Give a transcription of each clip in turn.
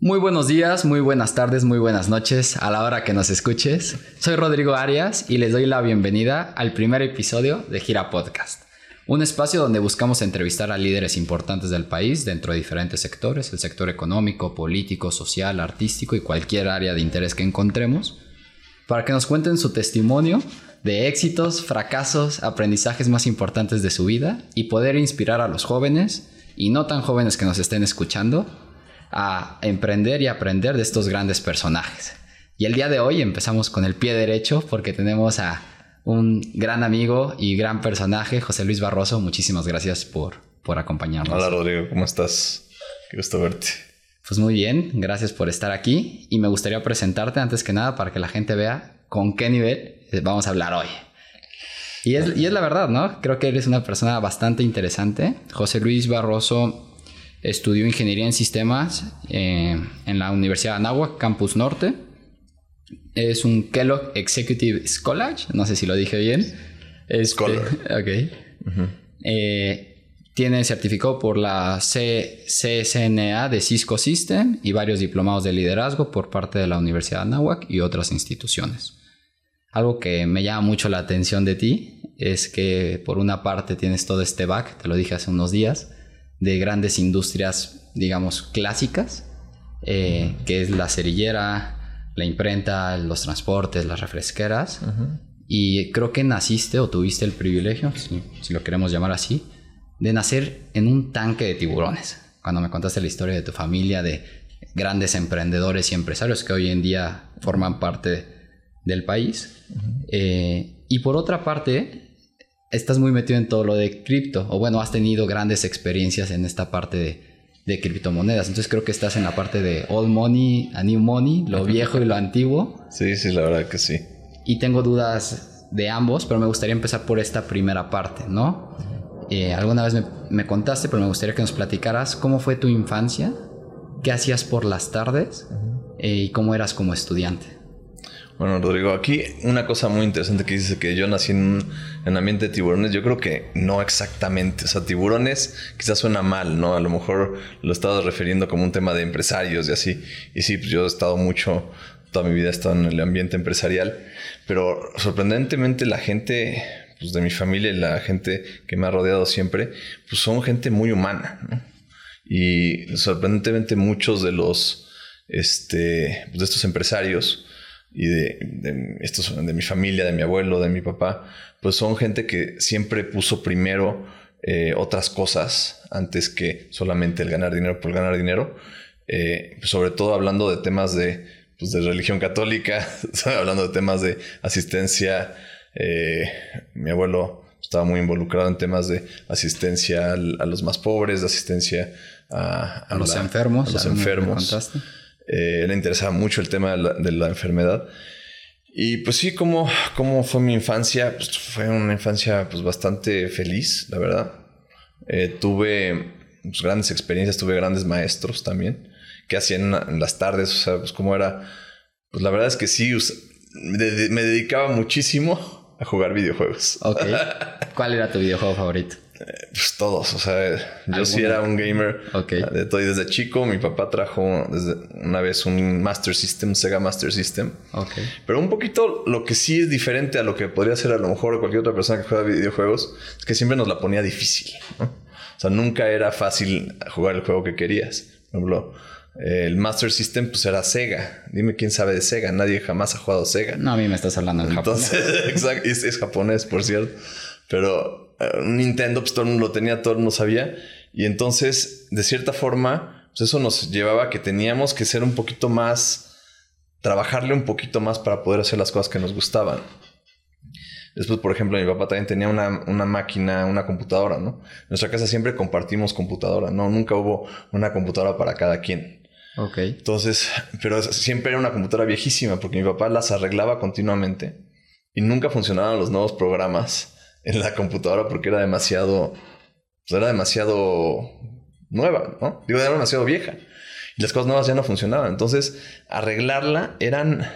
Muy buenos días, muy buenas tardes, muy buenas noches a la hora que nos escuches. Soy Rodrigo Arias y les doy la bienvenida al primer episodio de Gira Podcast, un espacio donde buscamos entrevistar a líderes importantes del país dentro de diferentes sectores, el sector económico, político, social, artístico y cualquier área de interés que encontremos, para que nos cuenten su testimonio de éxitos, fracasos, aprendizajes más importantes de su vida y poder inspirar a los jóvenes y no tan jóvenes que nos estén escuchando a emprender y aprender de estos grandes personajes. Y el día de hoy empezamos con el pie derecho porque tenemos a un gran amigo y gran personaje, José Luis Barroso. Muchísimas gracias por, por acompañarnos. Hola Rodrigo, ¿cómo estás? Qué gusto verte. Pues muy bien, gracias por estar aquí y me gustaría presentarte antes que nada para que la gente vea con qué nivel vamos a hablar hoy. Y es, y es la verdad, ¿no? Creo que eres una persona bastante interesante. José Luis Barroso Estudió ingeniería en sistemas eh, en la Universidad de Anáhuac, Campus Norte. Es un Kellogg Executive Scholar, no sé si lo dije bien. Este, Scholar. Ok. Eh, tiene certificado por la C CSNA de Cisco System y varios diplomados de liderazgo por parte de la Universidad de Anáhuac y otras instituciones. Algo que me llama mucho la atención de ti es que por una parte tienes todo este back, te lo dije hace unos días, de grandes industrias, digamos, clásicas, eh, que es la cerillera, la imprenta, los transportes, las refresqueras. Y creo que naciste o tuviste el privilegio, si, lo queremos llamar así, de nacer en un tanque de tiburones. Cuando me contaste la historia de tu familia, de grandes emprendedores y empresarios que hoy en día forman parte del país. Eh, y por otra parte, estás muy metido en todo lo de cripto, o bueno, has tenido grandes experiencias en esta parte de, de criptomonedas. Entonces creo que estás en la parte de old money a new money, lo viejo y lo antiguo. Sí, sí, la verdad que sí. Y tengo dudas de ambos, pero me gustaría empezar por esta primera parte, ¿no? Eh, alguna vez me, me, contaste, pero me gustaría que nos platicaras cómo fue tu infancia, qué hacías por las tardes eh, y cómo eras como estudiante. Bueno, Rodrigo, aquí una cosa muy interesante que dice que yo nací en un ambiente de tiburones, yo creo que no exactamente. O sea, tiburones quizás suena mal, ¿no? A lo mejor lo estado refiriendo como un tema de empresarios y así. Y sí, pues yo he estado mucho, toda mi vida he estado en el ambiente empresarial, pero sorprendentemente la gente pues, de mi familia y la gente que me ha rodeado siempre, pues son gente muy humana. Y sorprendentemente muchos de los, este, pues, de estos empresarios, y de, estos, de mi familia, de mi abuelo, de mi papá, pues son gente que siempre puso primero eh, otras cosas antes que solamente el ganar dinero por ganar dinero. Eh, sobre todo hablando de temas de, pues de religión católica, hablando de temas de asistencia. Eh, mi abuelo estaba muy involucrado en temas de asistencia a los más pobres, de asistencia a, los enfermos. A los enfermos. Eh, le interesaba mucho el tema de la, enfermedad. Y pues sí, ¿cómo, cómo fue mi infancia? Pues fue una infancia pues bastante feliz, la verdad. Eh, tuve pues, grandes experiencias, tuve grandes maestros también, que hacían en las tardes, o sea, pues cómo era... Pues la verdad es que sí, me dedicaba muchísimo a jugar videojuegos. Ok. ¿Cuál era tu videojuego favorito? Pues todos, o sea, yo sí era un gamer. Ok. De todo. desde chico mi papá trajo desde una vez un Master System, Sega Master System. Ok. Pero un poquito lo que sí es diferente a lo que podría ser a lo mejor cualquier otra persona que juega videojuegos, es que siempre nos la ponía difícil. O sea, nunca era fácil jugar el juego que querías. Por ejemplo, el Master System pues era Sega. Dime quién sabe de Sega. Nadie jamás ha jugado Sega. No, a mí me estás hablando en Entonces, japonés. exacto. es japonés, por cierto. Pero un Nintendo, pues todo el mundo lo tenía, todo el mundo sabía. Y entonces, de cierta forma, pues eso nos llevaba a que teníamos que ser un poquito más, trabajarle un poquito más para poder hacer las cosas que nos gustaban. Después, por ejemplo, mi papá también tenía una, máquina, una computadora, ¿no? En nuestra casa siempre compartimos computadora, ¿no? Nunca hubo una computadora para cada quien. Ok. Entonces, pero siempre era una computadora viejísima porque mi papá las arreglaba continuamente y nunca funcionaban los nuevos programas en la computadora porque era demasiado, pues era demasiado nueva, ¿no? Digo, era demasiado vieja. Y las cosas nuevas ya no funcionaban. Entonces, arreglarla eran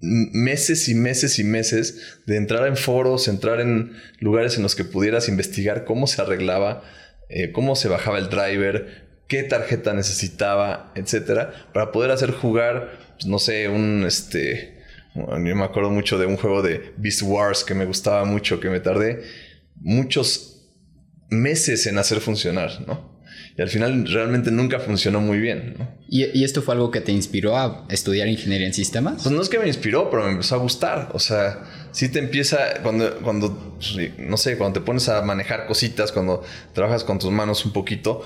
meses y meses y meses de entrar en foros, entrar en lugares en los que pudieras investigar cómo se arreglaba, eh, cómo se bajaba el driver, qué tarjeta necesitaba, etcétera, para poder hacer jugar, pues, no sé, un este. Yo me acuerdo mucho de un juego de Beast Wars que me gustaba mucho, que me tardé muchos meses en hacer funcionar, ¿no? Y al final realmente nunca funcionó muy bien. ¿no? ¿Y, esto fue algo que te inspiró a estudiar ingeniería en sistemas? Pues no es que me inspiró, pero me empezó a gustar. O sea, sí te empieza, cuando, cuando, no sé, cuando te pones a manejar cositas, cuando trabajas con tus manos un poquito,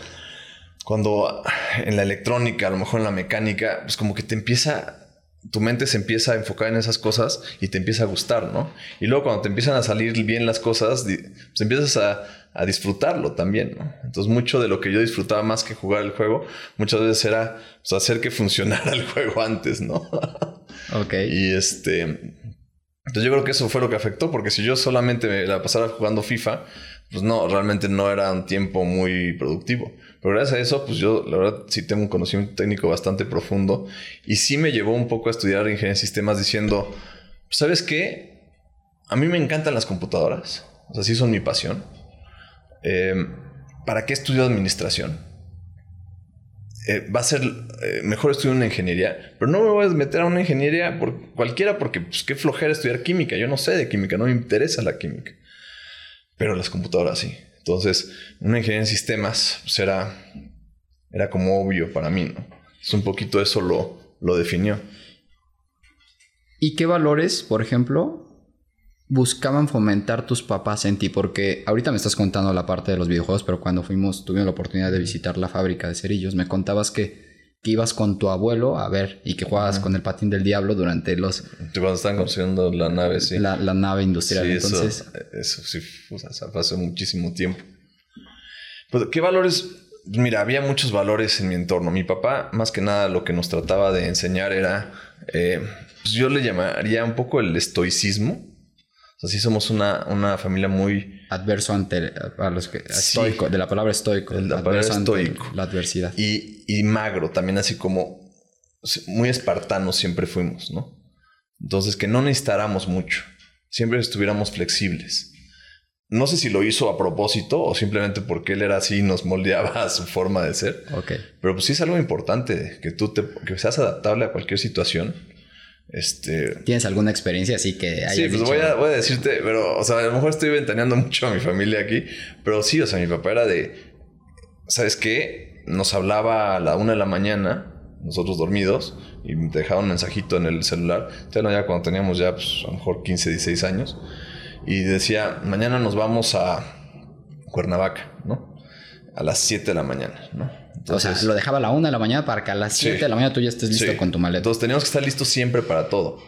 cuando en la electrónica, a lo mejor en la mecánica, pues como que te empieza tu mente se empieza a enfocar en esas cosas y te empieza a gustar, ¿no? Y luego cuando te empiezan a salir bien las cosas, pues empiezas a, disfrutarlo también, ¿no? Entonces mucho de lo que yo disfrutaba más que jugar el juego, muchas veces era pues, hacer que funcionara el juego antes, ¿no? ok. Y este... Entonces yo creo que eso fue lo que afectó, porque si yo solamente me la pasara jugando FIFA, pues no, realmente no era un tiempo muy productivo. Pero gracias a eso, pues yo la verdad sí tengo un conocimiento técnico bastante profundo y sí me llevó un poco a estudiar ingeniería en sistemas diciendo, pues, ¿sabes qué? A mí me encantan las computadoras, o sea, sí son mi pasión. Em, ¿Para qué estudio administración? Eh, va a ser eh, mejor estudiar una ingeniería, pero no me voy a meter a una ingeniería por cualquiera porque pues qué flojera estudiar química. Yo no sé de química, no me interesa la química. Pero las computadoras sí. Entonces, una ingeniería en sistemas pues era, era como obvio para mí, ¿no? Es un poquito eso lo, lo definió. ¿Y qué valores, por ejemplo, buscaban fomentar tus papás en ti? Porque ahorita me estás contando la parte de los videojuegos, pero cuando fuimos, tuvimos la oportunidad de visitar la fábrica de cerillos, me contabas que, ibas con tu abuelo a ver y que jugabas con el patín del diablo durante los... Cuando estaban construyendo la nave, sí. La, nave industrial, entonces... Eso, sí, o sea, pasó muchísimo tiempo. Pues, ¿qué valores? Mira, había muchos valores en mi entorno. Mi papá, más que nada, lo que nos trataba de enseñar era... Eh, pues yo le llamaría un poco el estoicismo Así somos una, una familia muy... Adverso ante a los que... Estoico, de la palabra estoico. la palabra estoico. La adversidad. Y, y magro, también así como... Muy espartanos siempre fuimos, ¿no? Entonces, que no necesitáramos mucho. Siempre estuviéramos flexibles. No sé si lo hizo a propósito o simplemente porque él era así y nos moldeaba a su forma de ser. Ok. Pero pues sí es algo importante, que tú te, que seas adaptable a cualquier situación este... ¿Tienes alguna experiencia así que Sí, pues voy, a, voy, a, decirte, pero, o sea, a lo mejor estoy ventaneando mucho a mi familia aquí, pero sí, o sea, mi papá era de, ¿sabes qué? Nos hablaba a la una de la mañana, nosotros dormidos, y te dejaba un mensajito en el celular, ya cuando teníamos ya, pues, a lo mejor 15, 16 años, y decía, mañana nos vamos a Cuernavaca, ¿no? A las 7 de la mañana, ¿no? o sea, lo dejaba a la una de la mañana para que a las 7 de la mañana tú ya estés listo con tu maleta. Entonces teníamos que estar listos siempre para todo.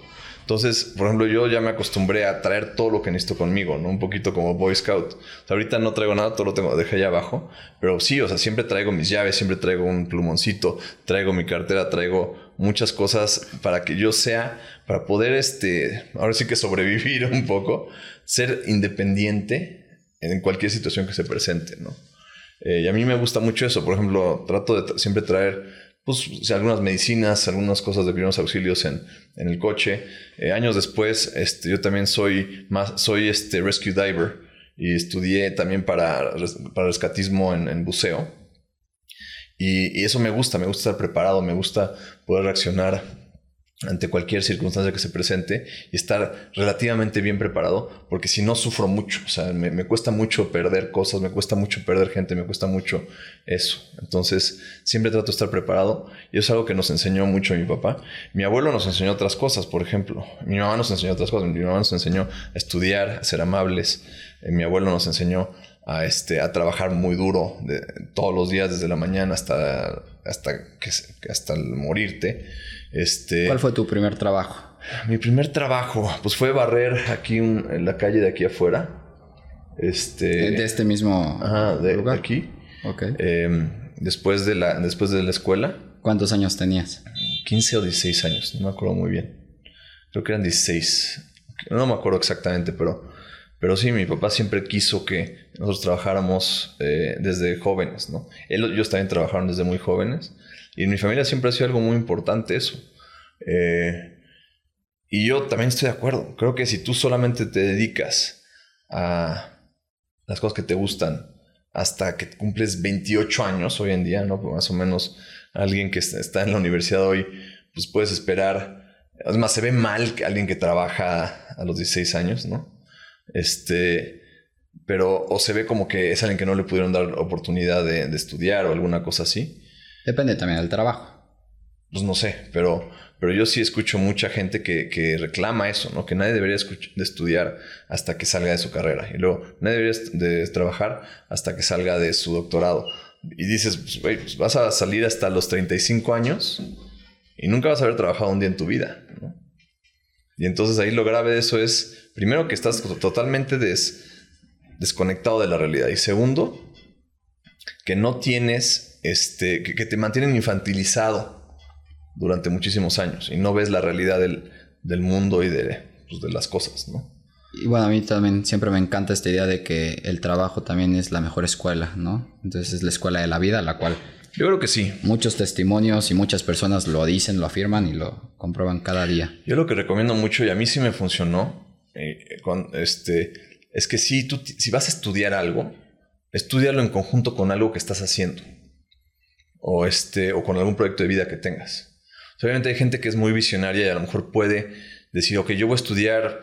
Entonces, por ejemplo, yo ya me acostumbré a traer todo lo que necesito conmigo, ¿no? Un poquito como Boy Scout. O sea, ahorita no traigo nada, todo lo tengo, dejé allá abajo. Pero sí, o sea, siempre traigo mis llaves, siempre traigo un plumoncito, traigo mi cartera, traigo muchas cosas para que yo sea, para poder, este, ahora sí que sobrevivir un poco, ser independiente en cualquier situación que se presente, ¿no? Eh, y a mí me gusta mucho eso. Por ejemplo, trato de siempre traer pues, algunas medicinas, algunas cosas de primeros auxilios en, en el coche. Eh, años después, este, yo también soy, más, soy este rescue diver y estudié también para, para rescatismo en, en buceo. Y, y, eso me gusta, me gusta estar preparado, me gusta poder reaccionar ante cualquier circunstancia que se presente y estar relativamente bien preparado, porque si no sufro mucho, o sea, me, cuesta mucho perder cosas, me cuesta mucho perder gente, me cuesta mucho eso. Entonces, siempre trato de estar preparado y eso es algo que nos enseñó mucho mi papá. Mi abuelo nos enseñó otras cosas, por ejemplo. Mi mamá nos enseñó otras cosas. Mi mamá nos enseñó a estudiar, a ser amables. Eh, mi abuelo nos enseñó a, este, a trabajar muy duro todos los días, desde la mañana hasta, hasta, hasta morirte. Este, ¿Cuál fue tu primer trabajo? Mi primer trabajo, pues fue barrer aquí en la calle de aquí afuera. Este, de, este mismo ajá, de, lugar? aquí. Ok. Em, después, de la, después de la escuela. ¿Cuántos años tenías? 15 o 16 años, no me acuerdo muy bien. Creo que eran 16. No me acuerdo exactamente, pero, pero sí, mi papá siempre quiso que nosotros trabajáramos eh, desde jóvenes, ¿no? Él, ellos también trabajaron desde muy jóvenes. Y en mi familia siempre ha sido algo muy importante eso. Eh, y yo también estoy de acuerdo. Creo que si tú solamente te dedicas a las cosas que te gustan, hasta que cumples 28 años hoy en día, ¿no? Pues más o menos alguien que está en la universidad hoy, pues puedes esperar. Además, se ve mal que alguien que trabaja a los 16 años, ¿no? Este, pero o se ve como que es alguien que no le pudieron dar oportunidad de, estudiar o alguna cosa así. Depende también del trabajo. Pues no sé, pero, pero yo sí escucho mucha gente que, reclama eso, ¿no? Que nadie debería de estudiar hasta que salga de su carrera. Y luego, nadie debería de trabajar hasta que salga de su doctorado. Y dices, pues, pues vas a salir hasta los 35 años y nunca vas a haber trabajado un día en tu vida, ¿no? Y entonces ahí lo grave de eso es, primero, que estás totalmente desconectado de la realidad. Y segundo, que no tienes, este, que, te mantienen infantilizado durante muchísimos años y no ves la realidad del, mundo y de, pues, de las cosas, ¿no? Y bueno, a mí también siempre me encanta esta idea de que el trabajo también es la mejor escuela, ¿no? Entonces es la escuela de la vida, la cual yo creo que sí. Muchos testimonios y muchas personas lo dicen, lo afirman y lo comprueban cada día. Yo lo que recomiendo mucho, y a mí sí me funcionó, eh, con, este, es que si, tú, si vas a estudiar algo, estudialo en conjunto con algo que estás haciendo. O, este, o con algún proyecto de vida que tengas. obviamente hay gente que es muy visionaria y a lo mejor puede decir, ok, yo voy a estudiar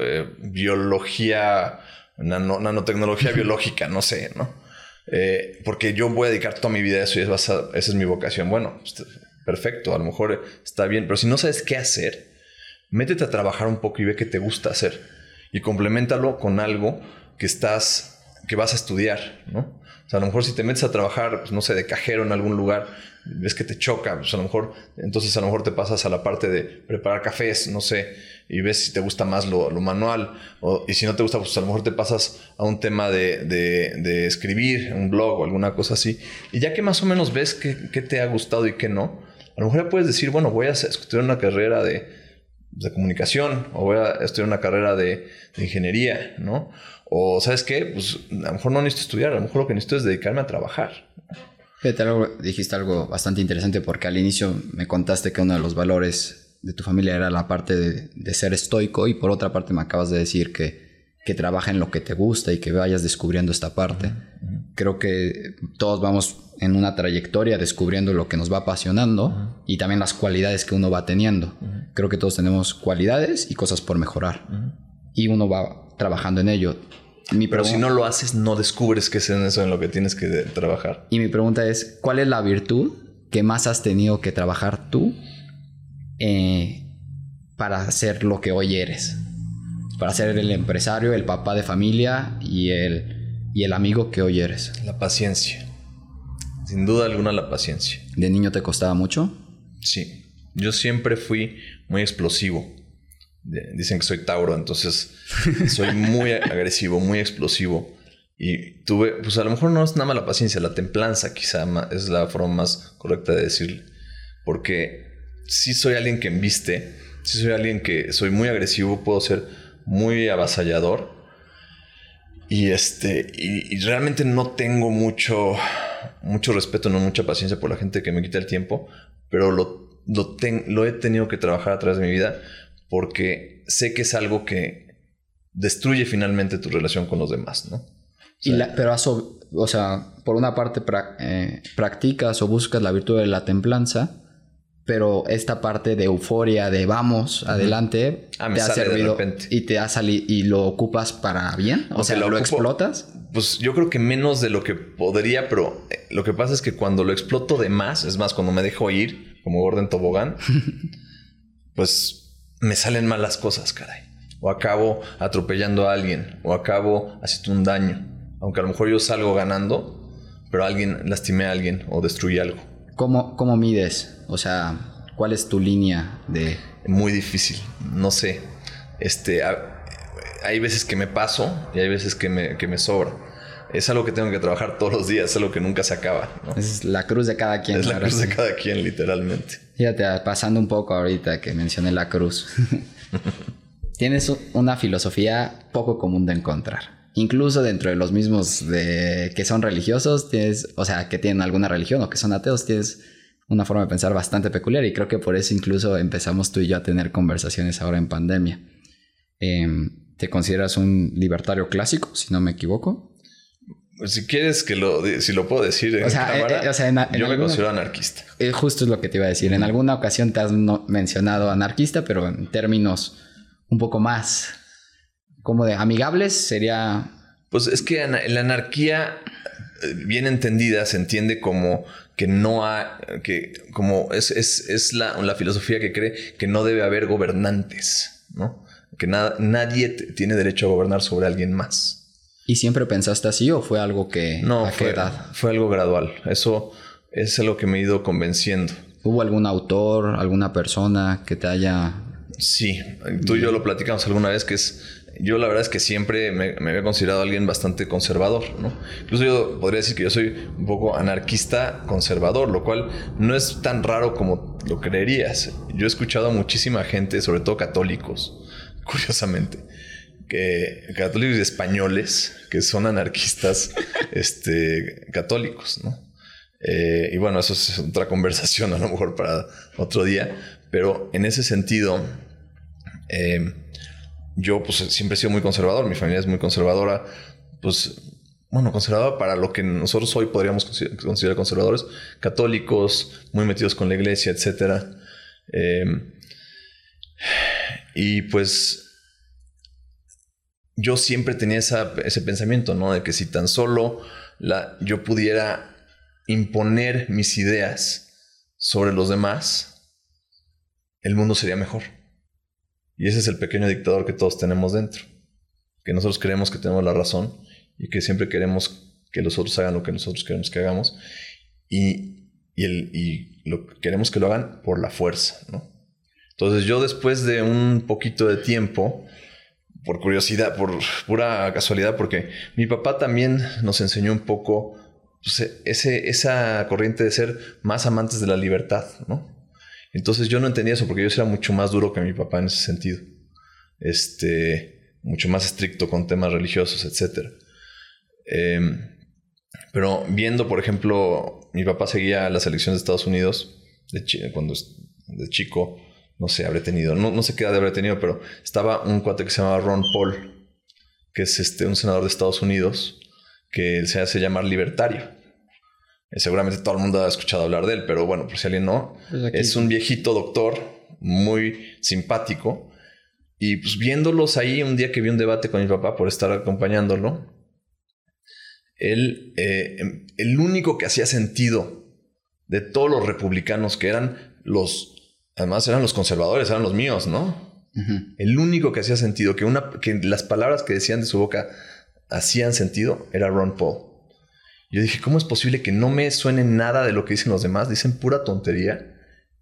eh, biología, nanotecnología biológica, no sé, ¿no? Eh, porque yo voy a dedicar toda mi vida a eso y esa es mi vocación. Bueno, este, perfecto, a lo mejor está bien, pero si no sabes qué hacer, métete a trabajar un poco y ve qué te gusta hacer y complementalo con algo que estás, que vas a estudiar, ¿no? O sea, a lo mejor si te metes a trabajar, pues no sé, de cajero en algún lugar, ves que te choca, pues a lo mejor, entonces a lo mejor te pasas a la parte de preparar cafés, no sé, y ves si te gusta más lo, manual, o, y si no te gusta, pues a lo mejor te pasas a un tema de, de, escribir, un blog o alguna cosa así, y ya que más o menos ves qué, te ha gustado y qué no, a lo mejor ya puedes decir, bueno, voy a estudiar una carrera de, de comunicación, o voy a estudiar una carrera de, ingeniería, ¿no? O, ¿sabes qué? Pues a lo mejor no necesito estudiar, a lo mejor lo que necesito es dedicarme a trabajar. Fíjate, dijiste algo bastante interesante porque al inicio me contaste que uno de los valores de tu familia era la parte de, ser estoico y por otra parte me acabas de decir que, que trabaja en lo que te gusta y que vayas descubriendo esta parte. Creo que todos vamos en una trayectoria descubriendo lo que nos va apasionando y también las cualidades que uno va teniendo. Creo que todos tenemos cualidades y cosas por mejorar. Y uno va trabajando en ello. Pero si no lo haces, no descubres que es en eso en lo que tienes que trabajar. Y mi pregunta es, ¿cuál es la virtud que más has tenido que trabajar tú eh, para ser lo que hoy eres? Para ser el empresario, el papá de familia y el, y el amigo que hoy eres. La paciencia. Sin duda alguna la paciencia. ¿De niño te costaba mucho? Sí. Yo siempre fui muy explosivo dicen que soy Tauro, entonces soy muy agresivo, muy explosivo. Y tuve, pues a lo mejor no es nada más la paciencia, la templanza quizá es la forma más correcta de decirle. Porque si soy alguien que embiste, si soy alguien que soy muy agresivo, puedo ser muy avasallador. Y este, y, realmente no tengo mucho, mucho respeto, no mucha paciencia por la gente que me quita el tiempo, pero lo, lo, lo he tenido que trabajar a través de mi vida porque sé que es algo que destruye finalmente tu relación con los demás, ¿no? pero, o sea, por una parte eh, practicas o buscas la virtud de la templanza, pero esta parte de euforia, de vamos, adelante, ah, te ha servido y te ha salido y lo ocupas para bien, o sea, lo, explotas. Pues yo creo que menos de lo que podría, pero eh, lo que pasa es que cuando lo exploto de más, es más, cuando me dejo ir, como Gordon Tobogán, pues me salen mal las cosas, caray. O acabo atropellando a alguien, o acabo haciendo un daño. Aunque a lo mejor yo salgo ganando, pero alguien lastimé a alguien o destruí algo. ¿Cómo, cómo mides? O sea, ¿cuál es tu línea de...? Muy difícil, no sé. Este, hay veces que me paso y hay veces que me, que me sobra es algo que tengo que trabajar todos los días, es algo que nunca se acaba. Es la cruz de cada quien. Es la cruz de cada quien, literalmente. Fíjate, pasando un poco ahorita que mencioné la cruz. Tienes una filosofía poco común de encontrar. Incluso dentro de los mismos de que son religiosos, tienes, o sea, que tienen alguna religión o que son ateos, tienes una forma de pensar bastante peculiar y creo que por eso incluso empezamos tú y yo a tener conversaciones ahora en pandemia. Em, ¿Te consideras un libertario clásico, si no me equivoco? Pues, si quieres que lo, si lo puedo decir en cámara, yo me considero anarquista. Eh, justo es lo que te iba a decir. En alguna ocasión te has mencionado anarquista, pero en términos un poco más como de amigables sería... Pues es que la anarquía, eh, bien entendida, se entiende como que no ha, que como es, es, es la, la, filosofía que cree que no debe haber gobernantes, ¿no? Que nadie tiene derecho a gobernar sobre alguien más. ¿Y siempre pensaste así o fue algo que... No, fue, fue algo gradual. Eso es lo que me he ido convenciendo. ¿Hubo algún autor, alguna persona que te haya... Sí, tú y yo lo platicamos alguna vez que es... Yo la verdad es que siempre me, había considerado alguien bastante conservador, ¿no? Incluso yo podría decir que yo soy un poco anarquista conservador, lo cual no es tan raro como lo creerías. Yo he escuchado a muchísima gente, sobre todo católicos, curiosamente, que católicos españoles que son anarquistas este, católicos, ¿no? Eh, y bueno, eso es otra conversación a lo mejor para otro día, pero en ese sentido, eh, yo pues siempre he sido muy conservador, mi familia es muy conservadora, pues bueno, conservadora para lo que nosotros hoy podríamos considerar conservadores, católicos, muy metidos con la iglesia, etc. Eh, y pues yo siempre tenía ese pensamiento, ¿no? De que si tan solo yo pudiera imponer mis ideas sobre los demás, el mundo sería mejor. Y ese es el pequeño dictador que todos tenemos dentro. Que nosotros creemos que tenemos la razón y que siempre queremos que los otros hagan lo que nosotros queremos que hagamos. Y, el, y lo, queremos que lo hagan por la fuerza, ¿no? Entonces yo después de un poquito de tiempo, por curiosidad, por pura casualidad, porque mi papá también nos enseñó un poco pues, ese, esa corriente de ser más amantes de la libertad, ¿no? Entonces yo no entendía eso porque yo era mucho más duro que mi papá en ese sentido. Este, mucho más estricto con temas religiosos, etc. Em, pero viendo, por ejemplo, mi papá seguía las elecciones de Estados Unidos de, cuando de chico no sé, habré tenido, no, no sé qué edad habré tenido, pero estaba un cuate que se llamaba Ron Paul, que es este, un senador de Estados Unidos, que se hace llamar libertario. Eh, seguramente todo el mundo ha escuchado hablar de él, pero bueno, por si alguien no, pues es un viejito doctor muy simpático. Y pues viéndolos ahí, un día que vi un debate con mi papá por estar acompañándolo, él, eh, em, el único que hacía sentido de todos los republicanos que eran los Además eran los conservadores, eran los míos, ¿no? El único que hacía sentido, que, una, que las palabras que decían de su boca hacían sentido, era Ron Paul. Yo dije, ¿cómo es posible que no me suene nada de lo que dicen los demás? Dicen pura tontería,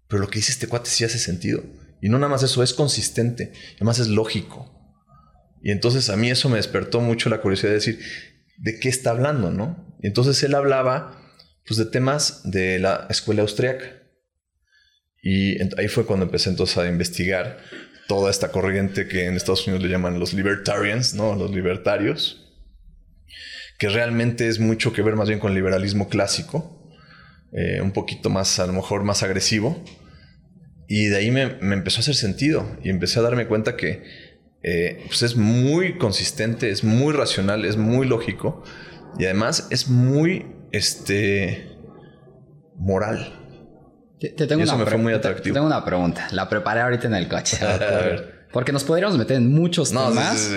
pero lo que dice este cuate sí hace sentido. Y no nada más eso, es consistente, además es lógico. Y entonces a mí eso me despertó mucho la curiosidad de decir, ¿de qué está hablando, no? Y entonces él hablaba pues, de temas de la escuela austriaca y ahí fue cuando empecé entonces a investigar toda esta corriente que en Estados Unidos le llaman los libertarians, ¿no? Los libertarios, que realmente es mucho que ver más bien con el liberalismo clásico, eh, un poquito más, a lo mejor más agresivo. Y de ahí me, empezó a hacer sentido y empecé a darme cuenta que eh, pues es muy consistente, es muy racional, es muy lógico y además es muy este, moral. Te, tengo eso me fue muy atractivo. tengo una pregunta. La preparé ahorita en el coche. Porque nos podríamos meter en muchos temas.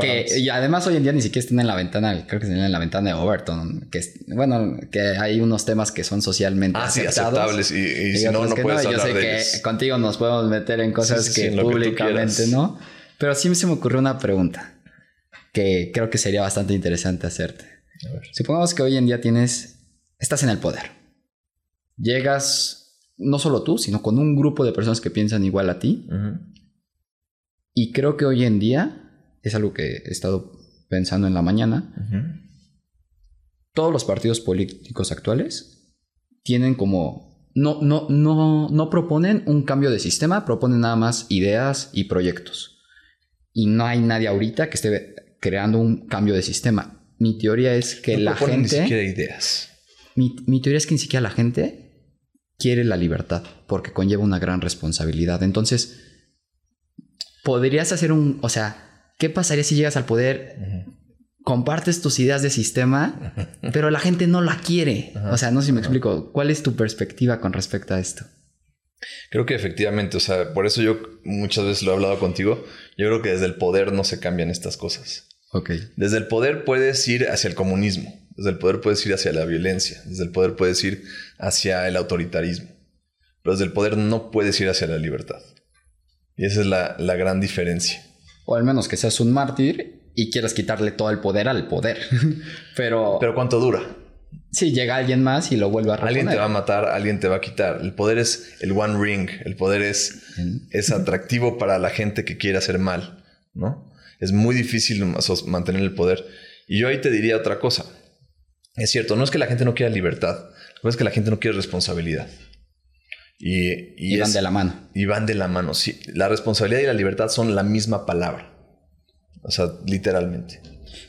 que, y además hoy en día ni siquiera están en la ventana, creo que están en la ventana de Overton. Que bueno, que hay unos temas que son socialmente ah, aceptables. Y, si no, no puedes Yo sé que contigo nos podemos meter en cosas que públicamente no. Pero sí se me ocurrió una pregunta que creo que sería bastante interesante hacerte. Supongamos que hoy en día tienes, estás en el poder. Llegas no solo tú, sino con un grupo de personas que piensan igual a ti. Y creo que hoy en día, es algo que he estado pensando en la mañana, todos los partidos políticos actuales tienen como... No, no, no, no proponen un cambio de sistema, proponen nada más ideas y proyectos. Y no hay nadie ahorita que esté creando un cambio de sistema. Mi teoría es que la gente... Ni siquiera ideas. Mi, mi teoría es que ni siquiera la gente quiere la libertad porque conlleva una gran responsabilidad. Entonces, podrías hacer un, o sea, ¿qué pasaría si llegas al poder compartes tus ideas de sistema, pero la gente no la quiere. O sea, no sé si me explico. ¿Cuál es tu perspectiva con respecto a esto? Creo que efectivamente, o sea, por eso yo muchas veces lo he hablado contigo. Yo creo que desde el poder no se cambian estas cosas. Ok. Desde el poder puedes ir hacia el comunismo. Desde el poder puedes ir hacia la violencia. Desde el poder puedes ir hacia el autoritarismo. Pero desde el poder no puedes ir hacia la libertad. Y esa es la, la gran diferencia. O al menos que seas un mártir y quieras quitarle todo el poder al poder. Pero, Pero ¿cuánto dura? si llega alguien más y lo vuelve a reponer. Alguien te va a matar, alguien te va a quitar. El poder es el one ring. El poder es, es atractivo para la gente que quiere hacer mal, ¿no? Es muy difícil mantener el poder. Y yo ahí te diría otra cosa. Es cierto, no es que la gente no quiera libertad, lo que es que la gente no quiere responsabilidad. Y, y Y van es- de la mano. y van de la mano. Sí, la responsabilidad y la libertad son la misma palabra. O sea, literalmente.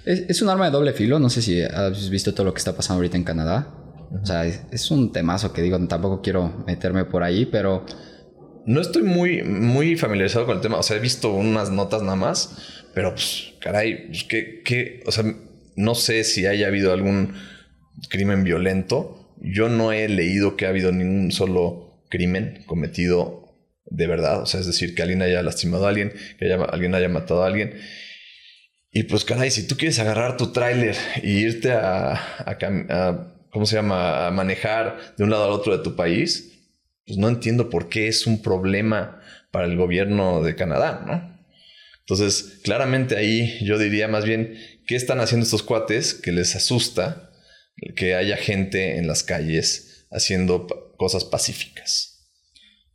Es, es un arma de doble filo. No sé si has visto todo lo que está pasando ahorita en Canadá. O sea, es, es un temazo que digo, tampoco quiero meterme por ahí, pero No estoy muy, muy familiarizado con el tema. O sea, he visto unas notas nada más. Pero, pues, caray, pues, ¿qué, qué? O sea, no sé si haya habido algún crimen violento. Yo no he leído que ha habido ningún solo crimen cometido de verdad. O sea, es decir, que alguien haya lastimado a alguien, que alguien haya matado a alguien. Y pues, caray, si tú quieres agarrar tu tráiler y irte a, a a- ¿cómo se llama? A manejar de un lado al otro de tu país, pues no entiendo por qué es un problema para el gobierno de Canadá, ¿no? Entonces, claramente ahí yo diría más bien, ¿qué están haciendo estos cuates que les asusta que haya gente en las calles haciendo cosas pacíficas?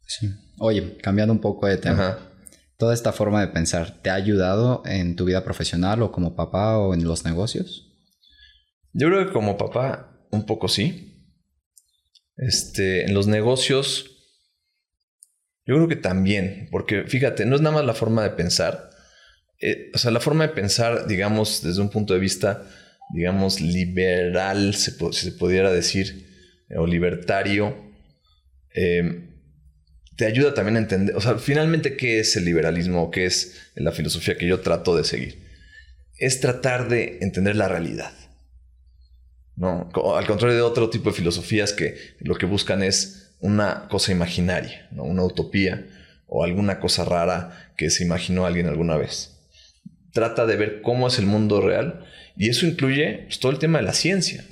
sí. Oye, cambiando un poco de tema. Ajá. ¿Toda esta forma de pensar te ha ayudado en tu vida profesional o como papá o en los negocios? Yo creo que como papá, un poco sí. Este, en los negocios, yo creo que también, porque fíjate, no es nada más la forma de pensar. Eh, o sea, la forma de pensar, digamos, desde un punto de vista, digamos, liberal, se si se pudiera decir, eh, o libertario, eh, te ayuda también a entender, o sea, finalmente, ¿qué es el liberalismo? ¿Qué es la filosofía que yo trato de seguir? Es tratar de entender la realidad. ¿no? Al contrario de otro tipo de filosofías que lo que buscan es una cosa imaginaria, ¿no? Una utopía o alguna cosa rara que se imaginó alguien alguna vez. Trata de ver cómo es el mundo real y eso incluye pues, todo el tema de la ciencia.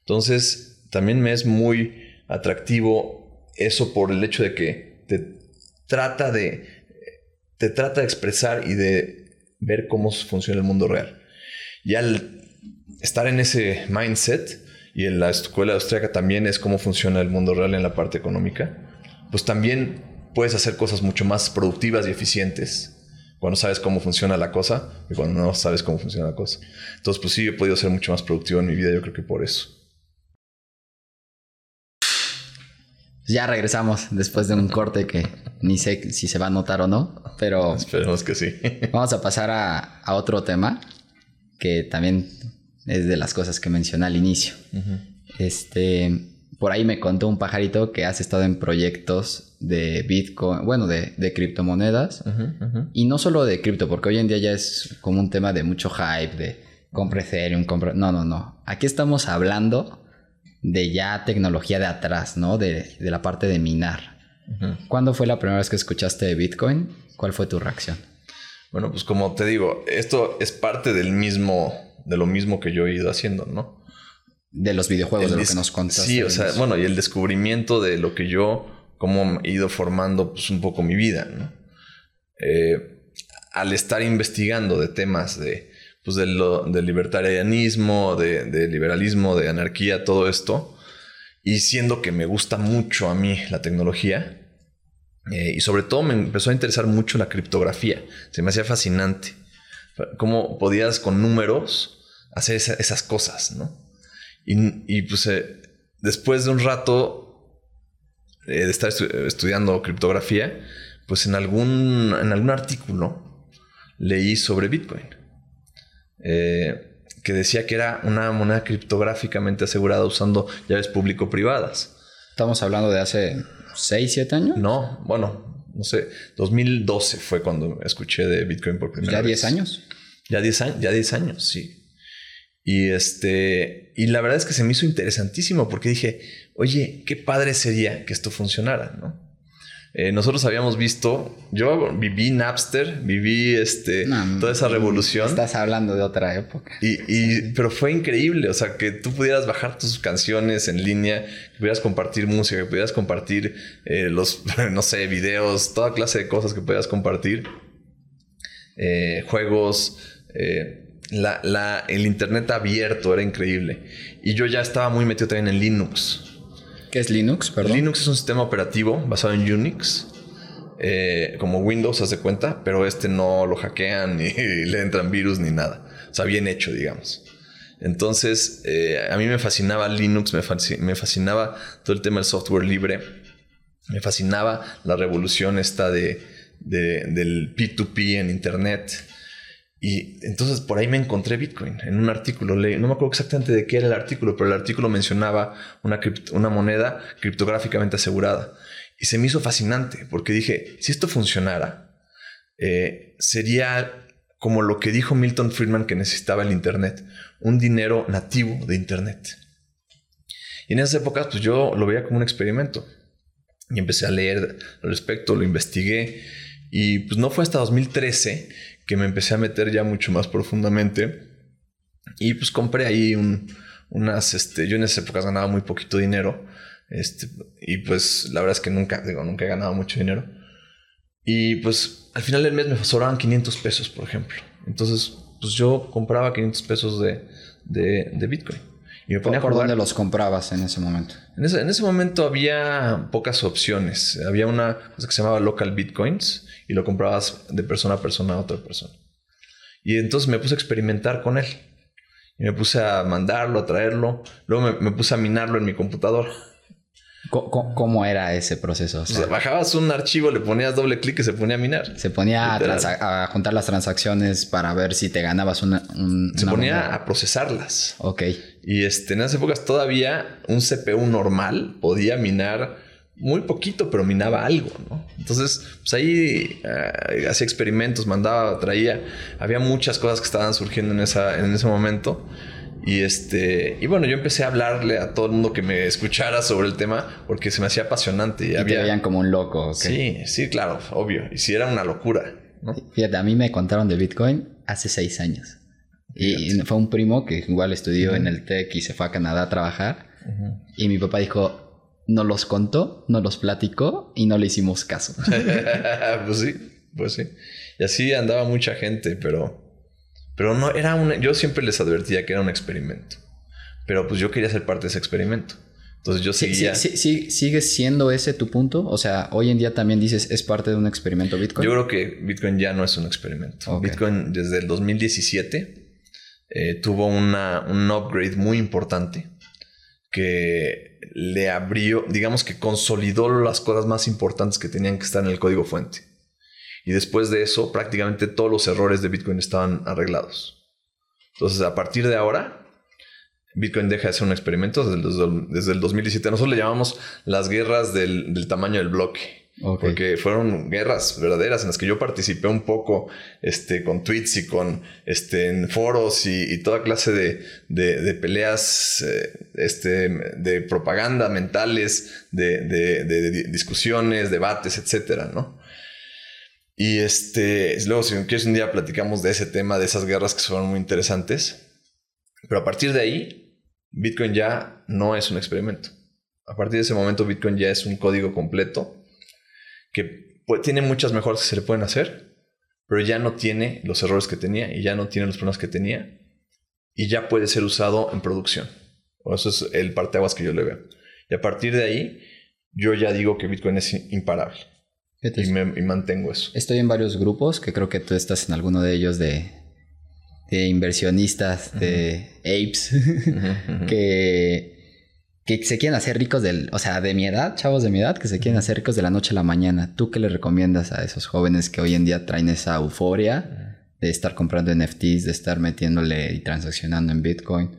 Entonces, también me es muy atractivo eso por el hecho de que te trata de te trata de expresar y de ver cómo funciona el mundo real. Y al estar en ese mindset y en la escuela austríaca también es cómo funciona el mundo real en la parte económica, pues también puedes hacer cosas mucho más productivas y eficientes cuando sabes cómo funciona la cosa y cuando no sabes cómo funciona la cosa. Entonces, pues sí, he podido ser mucho más productivo en mi vida, yo creo que por eso. Ya regresamos después de un corte que ni sé si se va a notar o no, pero Esperemos que sí. vamos a pasar a, a otro tema que también es de las cosas que mencioné al inicio. Este, por ahí me contó un pajarito que has estado en proyectos de Bitcoin, bueno, de, de criptomonedas. Y no solo de cripto, porque hoy en día ya es como un tema de mucho hype, de compra Ethereum, compra... No, no, no. Aquí estamos hablando de ya tecnología de atrás, ¿no? De, de la parte de minar. ¿Cuándo fue la primera vez que escuchaste de Bitcoin? ¿Cuál fue tu reacción? Bueno, pues como te digo, esto es parte del mismo, de lo mismo que yo he ido haciendo, ¿no? De los videojuegos, El de lo que nos contaste. Sí, o sea, bueno, y el descubrimiento de lo que yo, cómo he ido formando pues, un poco mi vida, ¿no? Eh, al estar investigando de temas de, pues, de lo- del libertarianismo, de, de liberalismo, de anarquía, todo esto, y siendo que me gusta mucho a mí la tecnología, eh, y sobre todo me empezó a interesar mucho la criptografía, se me hacía fascinante, cómo podías con números hacer esa- esas cosas, ¿no? Y, y, pues eh, después de un rato eh, de estar estu- estudiando criptografía, pues en algún, en algún artículo leí sobre Bitcoin. Eh, que decía que era una moneda criptográficamente asegurada usando llaves público-privadas. Estamos hablando de hace 6, 7 años. No, bueno, no sé, 2012 fue cuando escuché de Bitcoin por primera ya vez. 10 años. Ya 10 años, ya 10 años, sí. Y este, y la verdad es que se me hizo interesantísimo porque dije, oye, qué padre sería que esto funcionara, ¿no? Eh, nosotros habíamos visto, yo viví Napster, viví este, toda esa revolución. Estás hablando de otra época. Y, pero fue increíble, o sea, que tú pudieras bajar tus canciones en línea, que pudieras compartir música, que pudieras compartir eh, los, no sé, videos, toda clase de cosas que pudieras compartir, eh, juegos, la, el internet abierto era increíble. Y yo ya estaba muy metido también en Linux. ¿Qué es Linux? Perdón. Linux es un sistema operativo basado en Unix. Eh, como Windows, hace cuenta, pero este no lo hackean ni le entran virus ni nada. O sea, bien hecho, digamos. Entonces, eh, a mí me fascinaba Linux, me, fascinaba todo el tema del software libre, me fascinaba la revolución esta de, del P2P en Internet. Y entonces por ahí me encontré Bitcoin en un artículo. No me acuerdo exactamente de qué era el artículo, pero el artículo mencionaba una, una moneda criptográficamente asegurada. Y se me hizo fascinante porque dije, si esto funcionara, eh, sería como lo que dijo Milton Friedman que necesitaba el Internet, un dinero nativo de Internet. Y en esas épocas, pues yo lo veía como un experimento. Y empecé a leer al respecto, lo investigué. Y pues no fue hasta 2013 que me empecé a meter ya mucho más profundamente. Y pues compré ahí unas, este, yo en esas épocas ganaba muy poquito dinero. Este, y pues la verdad es que nunca, digo, nunca he ganado mucho dinero. Y pues al final del mes me sobraban 500 pesos, por ejemplo. Entonces, pues yo compraba 500 pesos de, de, Bitcoin. Y me ponía ¿Por, dónde los comprabas en ese momento? En ese, en ese momento había pocas opciones. Había una cosa que se llamaba Local Bitcoins y lo comprabas de persona a persona a otra persona. Y entonces me puse a experimentar con él. Y me puse a mandarlo, a traerlo. Luego me, puse a minarlo en mi computador. ¿Cómo, era ese proceso? bajabas un archivo, le ponías doble clic y se ponía a minar. Se ponía a, juntar las transacciones para ver si te ganabas una. se ponía a procesarlas. Ok. Y este, en esas épocas todavía un CPU normal podía minar muy poquito, pero minaba algo, ¿no? Entonces, pues ahí eh, hacía experimentos, mandaba, traía. Había muchas cosas que estaban surgiendo en, esa, en ese momento. Y este, y bueno, yo empecé a hablarle a todo el mundo que me escuchara sobre el tema porque se me hacía apasionante. Y, había... te veían como un loco. Sí, sí, claro, obvio. Y sí era una locura. ¿no? Fíjate, a mí me contaron de Bitcoin hace seis años. Y fue un primo que igual estudió en el TEC y se fue a Canadá a trabajar. Y mi papá dijo, no los contó, no los platicó y no le hicimos caso. pues sí, pues sí. Y así andaba mucha gente, pero, pero no era un. Yo siempre les advertía que era un experimento, pero pues yo quería ser parte de ese experimento. Entonces yo seguía. Sí, sí, ¿Sigue siendo ese tu punto? O sea, hoy en día también dices es parte de un experimento Bitcoin. Yo creo que Bitcoin ya no es un experimento. Bitcoin desde el 2017 eh, tuvo una, un upgrade muy importante que le abrió, digamos que consolidó las cosas más importantes que tenían que estar en el código fuente. Y después de eso, prácticamente todos los errores de Bitcoin estaban arreglados. Entonces, a partir de ahora, Bitcoin deja de ser un experimento desde el, desde el 2017. Nosotros le llamamos las guerras del tamaño del bloque. Porque fueron guerras verdaderas en las que yo participé un poco este, con tweets y con este, foros y, toda clase de, de, peleas eh, este, de propaganda mentales, de, discusiones, debates, etcétera, ¿no? Y este, luego, si quieres, un día platicamos de ese tema, de esas guerras que fueron muy interesantes. Pero a partir de ahí, Bitcoin ya no es un experimento. A partir de ese momento, Bitcoin ya es un código completo que tiene muchas mejoras que se le pueden hacer, pero ya no tiene los errores que tenía y ya no tiene los problemas que tenía y ya puede ser usado en producción. O eso es el parteaguas que yo le veo. Y a partir de ahí, yo ya digo que Bitcoin es imparable. Y, me, mantengo eso. Estoy en varios grupos, que creo que tú estás en alguno de ellos de, de inversionistas, de apes, que que se quieren hacer ricos del, o sea, de mi edad, chavos de mi edad, que se quieren hacer ricos de la noche a la mañana. ¿Tú qué le recomiendas a esos jóvenes que hoy en día traen esa euforia de estar comprando NFTs, de estar metiéndole y transaccionando en Bitcoin?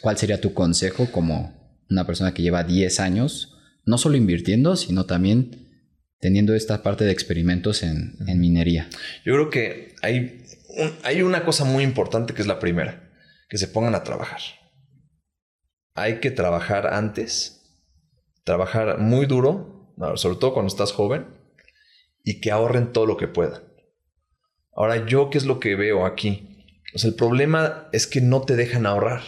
¿Cuál sería tu consejo como una persona que lleva 10 años, no solo invirtiendo, sino también teniendo esta parte de experimentos en, minería? Yo creo que hay, hay una cosa muy importante que es la primera que se pongan a trabajar. Hay que trabajar antes, trabajar muy duro, sobre todo cuando estás joven, y que ahorren todo lo que puedan. Ahora, yo, ¿qué es lo que veo aquí? El problema es que no te dejan ahorrar.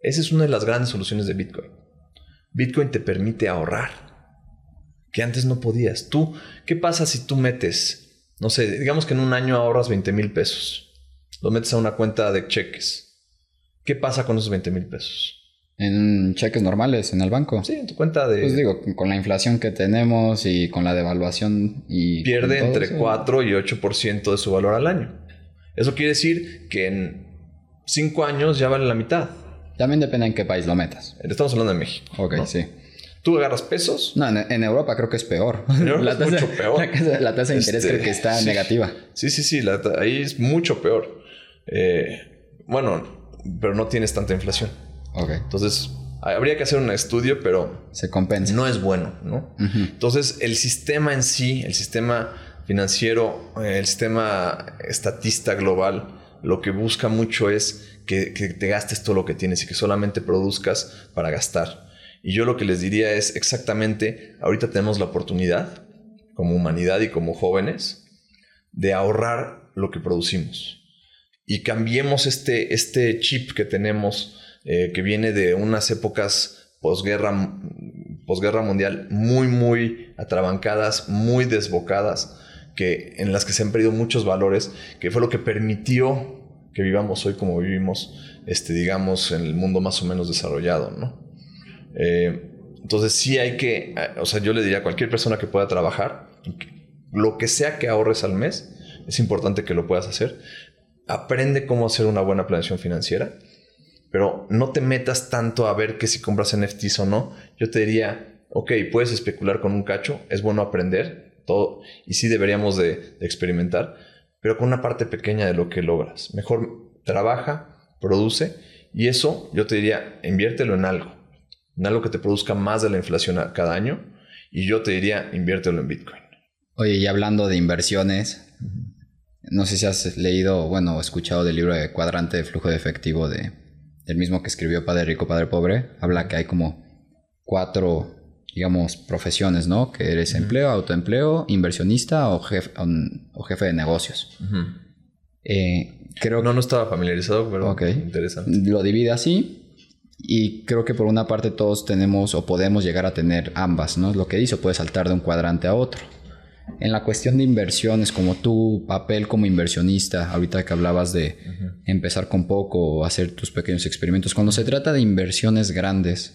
Esa es una de las grandes soluciones de Bitcoin. Bitcoin te permite ahorrar, que antes no podías. Tú, ¿qué pasa si tú metes, no sé, digamos que en un año ahorras 20 mil pesos? Lo metes a una cuenta de cheques. ¿Qué pasa con esos 20 mil pesos? En cheques normales en el banco. Sí, en tu cuenta de... Pues digo, con la inflación que tenemos y con la devaluación y... Pierde entre 4 y 8% de su valor al año. Eso quiere decir que en 5 años ya vale la mitad. También depende en qué país lo metas. Estamos hablando de México. Ok, sí. ¿Tú agarras pesos? No, en, Europa creo que es peor. la tasa, mucho peor. La, tasa de interés creo que está este, negativa. Sí, sí, sí. ahí es mucho peor. Eh, bueno, pero no tienes tanta inflación. Entonces, habría que hacer un estudio, pero... Se compensa. No es bueno, ¿no? Entonces, el sistema en sí, el sistema financiero, el sistema estatista global, lo que busca mucho es que, te gastes todo lo que tienes y que solamente produzcas para gastar. Y yo lo que les diría es exactamente, ahorita tenemos la oportunidad, como humanidad y como jóvenes, de ahorrar lo que producimos. Y cambiemos este, este chip que tenemos, eh, que viene de unas épocas posguerra, posguerra mundial muy, muy atrabancadas, muy desbocadas, que, en las que se han perdido muchos valores, que fue lo que permitió que vivamos hoy como vivimos, este, digamos, en el mundo más o menos desarrollado, ¿no? Eh, entonces sí hay que, eh, o sea, yo le diría a cualquier persona que pueda trabajar, lo que sea que ahorres al mes, es importante que lo puedas hacer. Aprende cómo hacer una buena planeación financiera, pero no te metas tanto a ver que si compras NFTs o no. Yo te diría, ok, puedes especular con un cacho, es bueno aprender todo y sí deberíamos de experimentar, pero con una parte pequeña de lo que logras. Mejor trabaja, produce y eso yo te diría, inviértelo en algo, en algo que te produzca más de la inflación cada año y yo te diría, inviértelo en Bitcoin. Oye, y hablando de inversiones, no sé si has leído, bueno, o escuchado del libro de Cuadrante de Flujo de Efectivo de, del mismo que escribió Padre Rico, Padre Pobre. Habla que hay como cuatro digamos, profesiones, ¿no? Que eres empleo, autoempleo, inversionista o jefe, o jefe de negocios. Eh, creo no, no estaba familiarizado, pero interesante. Lo divide así y creo que por una parte todos tenemos o podemos llegar a tener ambas, ¿no? Lo que dice, puedes saltar de un cuadrante a otro. En la cuestión de inversiones, como tu papel como inversionista, ahorita que hablabas de empezar con poco o hacer tus pequeños experimentos, cuando se trata de inversiones grandes,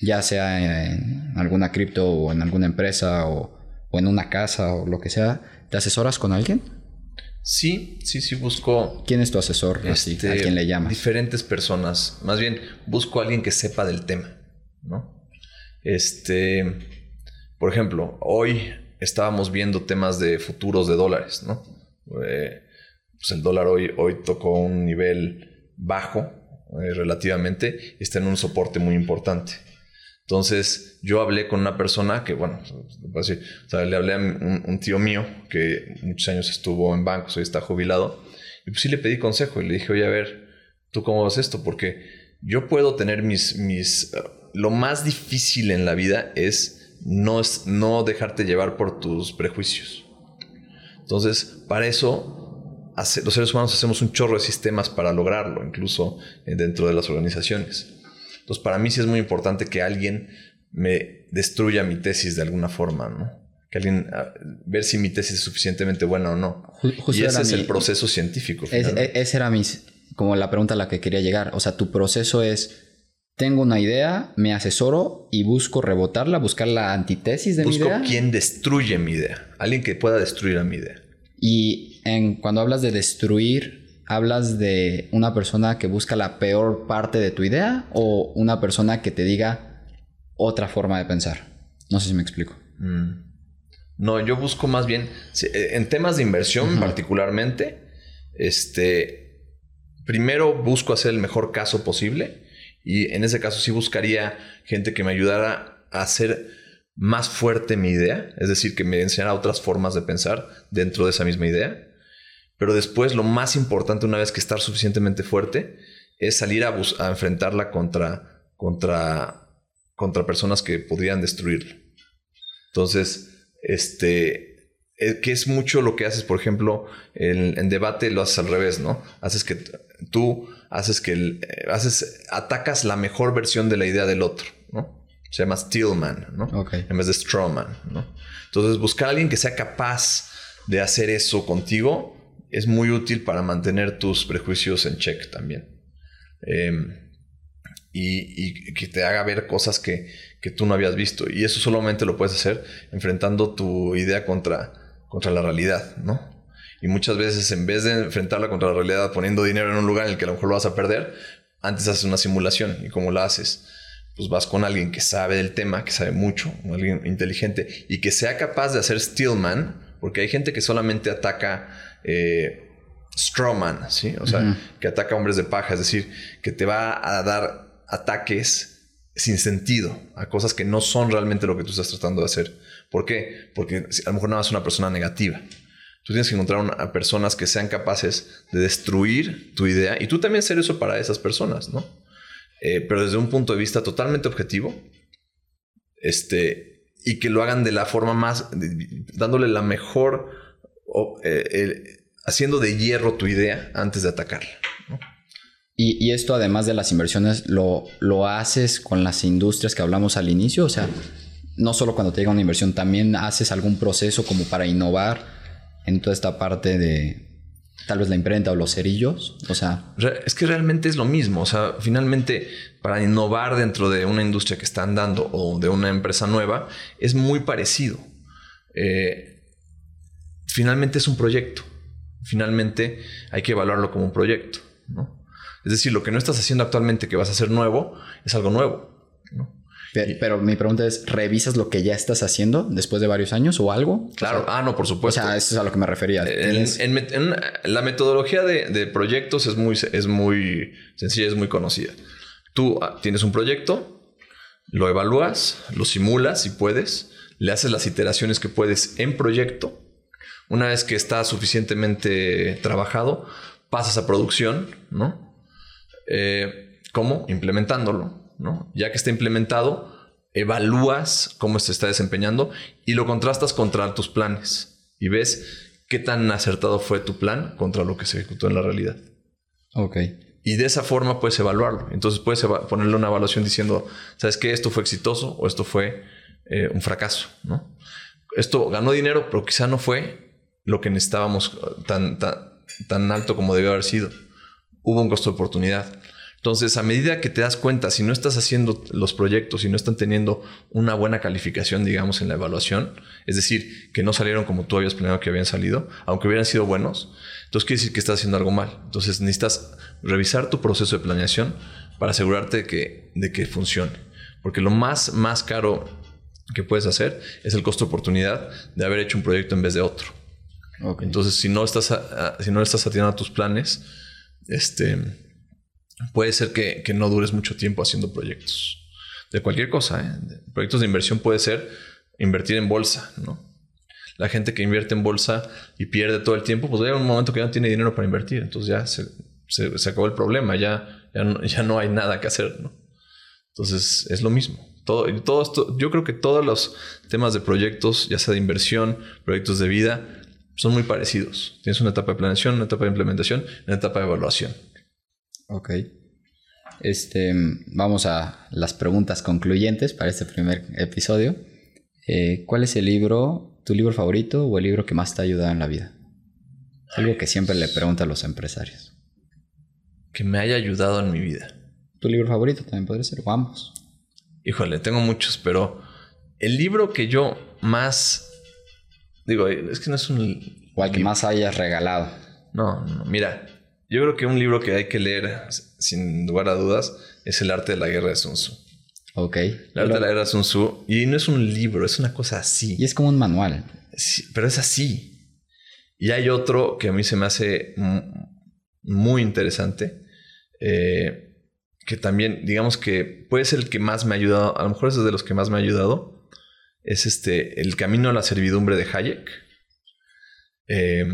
ya sea en alguna cripto o en alguna empresa o, en una casa o lo que sea, ¿te asesoras con alguien? Sí, sí, sí busco. ¿Quién es tu asesor? ¿A este, quién le llamas? Diferentes personas. Más bien, busco a alguien que sepa del tema, ¿no? Este, por ejemplo, hoy estábamos viendo temas de futuros de dólares, ¿no? Eh, pues el dólar hoy, hoy tocó un nivel bajo eh, relativamente y está en un soporte muy importante. Entonces yo hablé con una persona que, bueno, le hablé a un, tío mío que muchos años estuvo en bancos, hoy está jubilado, y pues sí le pedí consejo y le dije, oye, a ver, ¿tú cómo ves esto? Porque yo puedo tener mis, mis, lo más difícil en la vida es no, no dejarte llevar por tus prejuicios. Entonces, para eso, los seres humanos hacemos un chorro de sistemas para lograrlo, incluso eh, dentro de las organizaciones. Entonces, para mí sí es muy importante que alguien me destruya mi tesis de alguna forma, ¿no? Que alguien, ah, ver si mi tesis es suficientemente buena o no. y ese es el proceso científico. Es, e, esa era como la pregunta a la que quería llegar. O sea, tu proceso es, tengo una idea, me asesoro y busco rebotarla, buscar la antítesis de mi idea. Busco quien destruye mi idea. Alguien que pueda destruir a mi idea. Y en, cuando hablas de destruir, ¿Hablas de una persona que busca la peor parte de tu idea o una persona que te diga otra forma de pensar? No sé si me explico. Mm. No, yo busco más bien, eh, en temas de inversión particularmente, este, primero busco hacer el mejor caso posible y en ese caso sí buscaría gente que me ayudara a hacer más fuerte mi idea, es decir, que me enseñara otras formas de pensar dentro de esa misma idea. Pero después lo más importante una vez que estar suficientemente fuerte es salir a, a enfrentarla contra, contra, contra personas que podrían destruirla. Entonces, este, eh, que es mucho lo que haces, por ejemplo, en, debate lo haces al revés, ¿no? Haces que tú haces que el, eh, haces, atacas la mejor versión de la idea del otro, ¿no? Se llama Steelman, ¿no? En vez de Strawman, ¿no? Entonces, buscar a alguien que sea capaz de hacer eso contigo es muy útil para mantener tus prejuicios en check también. Em, y, que te haga ver cosas que, tú no habías visto. Y eso solamente lo puedes hacer enfrentando tu idea contra, contra la realidad, ¿no? Y muchas veces en vez de enfrentarla contra la realidad poniendo dinero en un lugar en el que a lo mejor lo vas a perder, antes haces una simulación. ¿Y cómo la haces? Pues vas con alguien que sabe del tema, que sabe mucho, alguien inteligente y que sea capaz de hacer Steelman porque hay gente que solamente ataca eh, Strawman, ¿sí? O sea, que ataca hombres de paja, es decir, que te va a dar ataques sin sentido a cosas que no son realmente lo que tú estás tratando de hacer. ¿Por qué? Porque a lo mejor no es una persona negativa. Tú tienes que encontrar a personas que sean capaces de destruir tu idea y tú también ser eso para esas personas, ¿no? Eh, pero desde un punto de vista totalmente objetivo, este, y que lo hagan de la forma más, dándole la mejor, eh, haciendo de hierro tu idea antes de atacarla. Y, esto, además de las inversiones, lo, lo haces con las industrias que hablamos al inicio. O sea, no solo cuando te llega una inversión, también haces algún proceso como para innovar en toda esta parte de, tal vez la imprenta o los cerillos. O sea. Es que realmente es lo mismo. O sea, finalmente, para innovar dentro de una industria que está andando o de una empresa nueva, es muy parecido. Eh, finalmente es un proyecto. Finalmente hay que evaluarlo como un proyecto. Es decir, lo que no estás haciendo actualmente que vas a hacer nuevo es algo nuevo. Pero, mi pregunta es, ¿revisas lo que ya estás haciendo después de varios años o algo? Claro, ah, no, por supuesto. O sea, eso es a lo que me refería. En, la metodología de, proyectos es muy, es muy sencilla, es muy conocida. Tú ah, tienes un proyecto, lo evalúas, lo simulas si puedes, le haces las iteraciones que puedes en proyecto. Una vez que está suficientemente trabajado, pasas a producción, ¿no? Eh, ¿Cómo? Implementándolo. Ya que está implementado, evalúas cómo se está desempeñando y lo contrastas contra tus planes y ves qué tan acertado fue tu plan contra lo que se ejecutó en la realidad. Ok. Y de esa forma puedes evaluarlo. Entonces puedes ponerle una evaluación diciendo, ¿sabes qué? Esto fue exitoso o esto fue eh, un fracaso, ¿no? Esto ganó dinero, pero quizá no fue lo que necesitábamos tan, tan, tan alto como debió haber sido. Hubo un costo de oportunidad. Entonces, a medida que te das cuenta, si no estás haciendo los proyectos y no están teniendo una buena calificación, digamos, en la evaluación, es decir, que no salieron como tú habías planeado que habían salido, aunque hubieran sido buenos, entonces quiere decir que estás haciendo algo mal. Entonces, necesitas revisar tu proceso de planeación para asegurarte de que, de que funcione. Porque lo más, más caro que puedes hacer es el costo de oportunidad de haber hecho un proyecto en vez de otro. Entonces, si no estás, si no estás atinando a tus planes, este puede ser que, no dures mucho tiempo haciendo proyectos. De cualquier cosa, ¿eh? Proyectos de inversión puede ser invertir en bolsa, ¿no? La gente que invierte en bolsa y pierde todo el tiempo, pues llega un momento que ya no tiene dinero para invertir. Entonces ya se, acabó el problema, ya, ya no, hay nada que hacer, ¿no? Entonces es lo mismo. Todo, yo creo que todos los temas de proyectos, ya sea de inversión, proyectos de vida, son muy parecidos. Tienes una etapa de planeación, una etapa de implementación, una etapa de evaluación. Ok. Este, vamos a las preguntas concluyentes para este primer episodio. Eh, ¿Cuál es el libro, tu libro favorito o el libro que más te ha ayudado en la vida? algo que siempre le pregunto a los empresarios. Que me haya ayudado en mi vida. ¿Tu libro favorito también podría ser? Vamos. Híjole, tengo muchos, pero el libro que yo más... Digo, es que no es un... O al que más hayas regalado. No, no, mira, yo creo que un libro que hay que leer, sin lugar a dudas, es El arte de la guerra de Sun Tzu. Ok. El arte de la guerra de Sun Tzu. Y no es un libro, es una cosa así. Y es como un manual. Sí, pero es así. Y hay otro que a mí se me hace muy interesante. Eh, que también, digamos que puede ser el que más me ha ayudado. A lo mejor es de los que más me ha ayudado. Es este, El camino a la servidumbre de Hayek. Eh,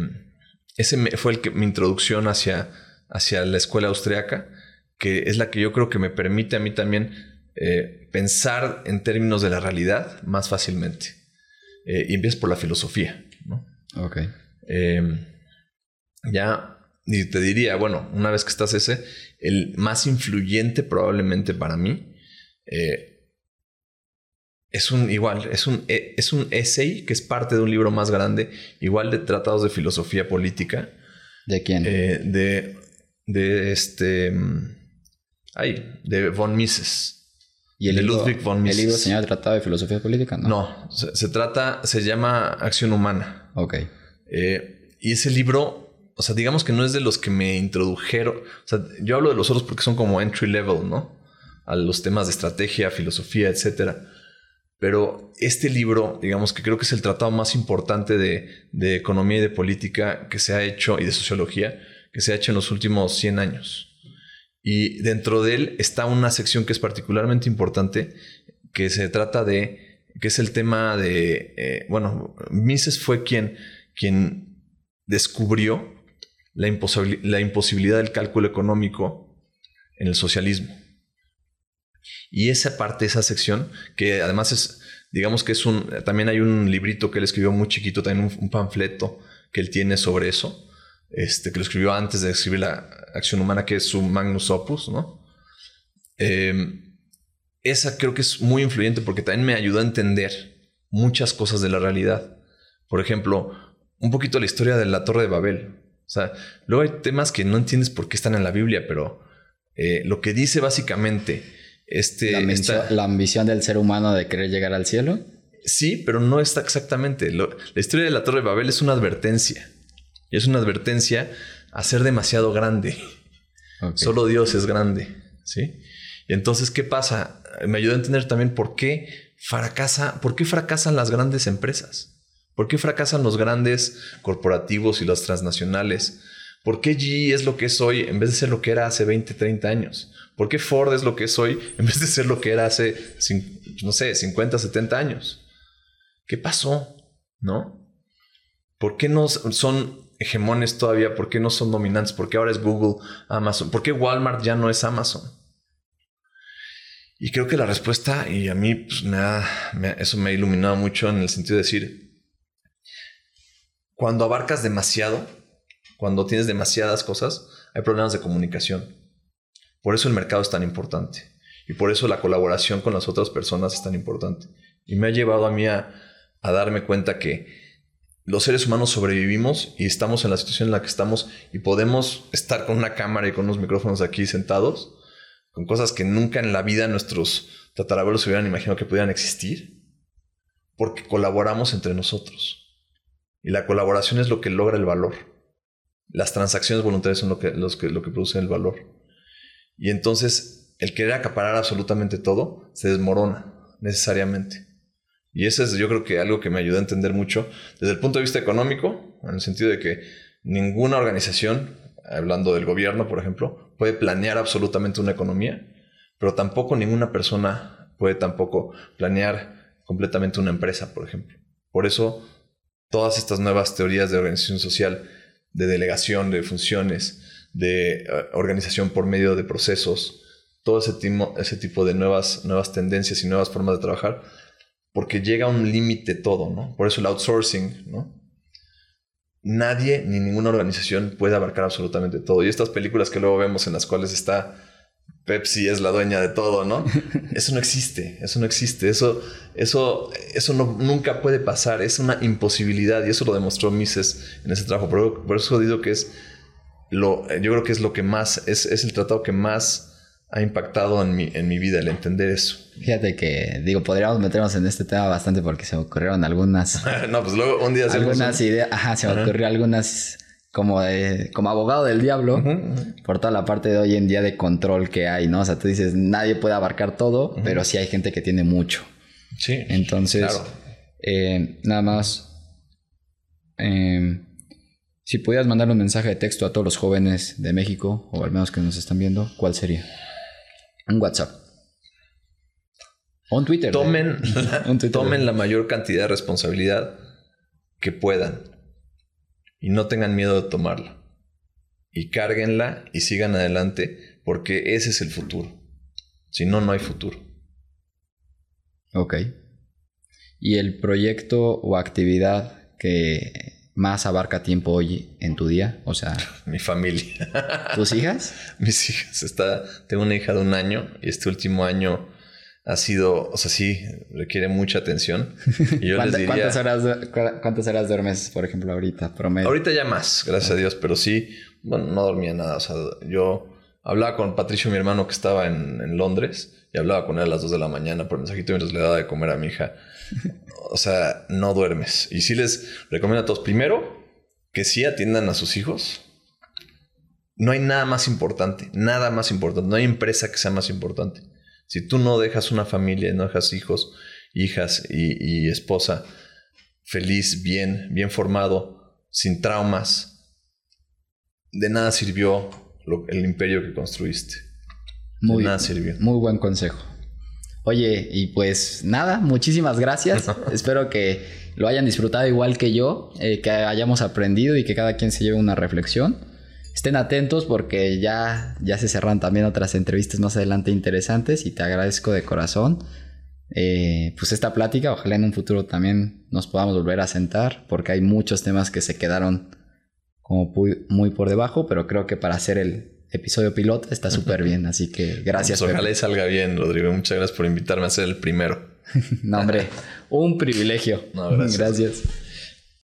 ese fue el que, mi introducción hacia, hacia la escuela austriaca, que es la que yo creo que me permite a mí también eh, pensar en términos de la realidad más fácilmente. Eh, y empiezas por la filosofía, ¿no? Ok. Em, ya, y te diría, bueno, una vez que estás ese, el más influyente probablemente para mí eh, es un igual, es un, es un essay que es parte de un libro más grande, igual de tratados de filosofía política. ¿De quién? de, de este. Mm, ay, de von Mises. ¿Y el de libro, Ludwig von Mises. ¿El libro señala tratado de filosofía política? No. No, se, trata, se llama Acción Humana. Ok. Eh, y ese libro, o sea, digamos que no es de los que me introdujeron. O sea, yo hablo de los otros porque son como entry level, ¿no? A los temas de estrategia, filosofía, etcétera. Pero este libro, digamos que creo que es el tratado más importante de, economía y de política que se ha hecho y de sociología que se ha hecho en los últimos 100 años. Y dentro de él está una sección que es particularmente importante, que se trata de, que es el tema de, eh, bueno, Mises fue quien, quien descubrió la imposibilidad del cálculo económico en el socialismo. Y esa parte, esa sección, que además es, digamos que es un, también hay un librito que él escribió muy chiquito, también un, panfleto que él tiene sobre eso, este, que lo escribió antes de escribir la acción humana, que es su magnus opus, ¿no? Em, esa creo que es muy influyente porque también me ayudó a entender muchas cosas de la realidad. Por ejemplo, un poquito la historia de la Torre de Babel. O sea, luego hay temas que no entiendes por qué están en la Biblia, pero eh, lo que dice básicamente este... La, ambición del ser humano de querer llegar al cielo. Sí, pero no está exactamente. la historia de la Torre de Babel es una advertencia. Y es una advertencia a ser demasiado grande. Solo Dios es grande, ¿sí? Y entonces, ¿qué pasa? Me ayuda a entender también por qué fracasa, por qué fracasan las grandes empresas. ¿Por qué fracasan los grandes corporativos y los transnacionales? ¿Por qué GE es lo que es hoy en vez de ser lo que era hace 20, 30 años? ¿Por qué Ford es lo que es hoy en vez de ser lo que era hace, no sé, 50, 70 años? ¿Qué pasó? ¿No? ¿Por qué no son hegemones todavía? ¿Por qué no son dominantes? ¿Por qué ahora es Google, Amazon? ¿Por qué Walmart ya no es Amazon? Y creo que la respuesta, y a mí pues, eso me ha iluminado mucho en el sentido de decir, cuando abarcas demasiado, cuando tienes demasiadas cosas, hay problemas de comunicación. Por eso el mercado es tan importante. Y por eso la colaboración con las otras personas es tan importante. Y me ha llevado a mí a darme cuenta que los seres humanos sobrevivimos y estamos en la situación en la que estamos y podemos estar con una cámara y con unos micrófonos aquí sentados, con cosas que nunca en la vida nuestros tatarabuelos se hubieran imaginado que pudieran existir, porque colaboramos entre nosotros. Y la colaboración es lo que logra el valor. Las transacciones voluntarias son lo que, los que, lo que producen el valor. Y entonces el querer acaparar absolutamente todo se desmorona necesariamente. Y eso es yo creo que algo que me ayuda a entender mucho desde el punto de vista económico, en el sentido de que ninguna organización, hablando del gobierno, por ejemplo, puede planear absolutamente una economía, pero tampoco ninguna persona puede tampoco planear completamente una empresa, por ejemplo. Por eso, todas estas nuevas teorías de organización social, de delegación de funciones, de eh, organización por medio de procesos, todo ese, ese tipo de nuevas, nuevas tendencias y nuevas formas de trabajar, porque llega a un límite todo, ¿no? Por eso el outsourcing, ¿no? Nadie ni ninguna organización puede abarcar absolutamente todo. Y estas películas que luego vemos en las cuales está Pepsi es la dueña de todo, ¿no? Eso no existe, eso no existe, eso, eso, eso no, nunca puede pasar, es una imposibilidad y eso lo demostró Mises en ese trabajo. Por, por eso digo que es lo, yo creo que es lo que más, es, es el tratado que más ha impactado en mi, en mi vida el entender eso. Fíjate que, digo, podríamos meternos en este tema bastante porque se me ocurrieron algunas. no, pues luego un día Algunas ideas, ajá, se me ocurrió algunas como de, como abogado del diablo, por toda la parte de hoy en día de control que hay, ¿no? O sea, tú dices, nadie puede abarcar todo, pero sí hay gente que tiene mucho. Sí. Entonces, eh, nada más. Eh, si pudieras mandar un mensaje de texto a todos los jóvenes de México, o al menos que nos están viendo, ¿cuál sería? Un WhatsApp. O un Twitter. Tomen, tomen la mayor cantidad de responsabilidad que puedan. Y no tengan miedo de tomarla. Y cárguenla y sigan adelante Porque ese es el futuro. Si no, no hay futuro. Ok. ¿Y el proyecto o actividad que más abarca tiempo hoy en tu día? O sea... Mi familia. ¿Tus hijas? Mis hijas. Está, tengo una hija de un año y este último año ha sido, o sea, sí, requiere mucha atención. Y yo les diría, ¿cuántas, horas, ¿Cuántas horas duermes, por ejemplo, ahorita, promedio? Ahorita ya más, gracias a Dios, pero sí, bueno, no dormía nada. O sea, yo hablaba con Patricio, mi hermano, que estaba en, Londres, y hablaba con él a las 2 de la mañana por mensajito mientras le daba de comer a mi hija. O sea, no duermes. Y sí les recomiendo a todos, primero, que sí atiendan a sus hijos. No hay nada más importante, nada más importante. No hay empresa que sea más importante. Si tú no dejas una familia, no dejas hijos, hijas y, esposa feliz, bien, bien formado, sin traumas, de nada sirvió el imperio que construiste. Muy, nada sirvió. Muy buen consejo. Oye, y pues nada, muchísimas gracias. Espero que lo hayan disfrutado igual que yo, eh, que hayamos aprendido y que cada quien se lleve una reflexión. Estén atentos porque ya, ya se cerran también otras entrevistas más adelante interesantes y te agradezco de corazón. Eh, pues esta plática, ojalá en un futuro también nos podamos volver a sentar porque hay muchos temas que se quedaron como muy por debajo, pero creo que para hacer el episodio piloto está súper bien, así que gracias. Pues ojalá y salga bien, Rodrigo. Muchas gracias por invitarme a ser el primero. no, hombre, un privilegio. No, gracias. gracias.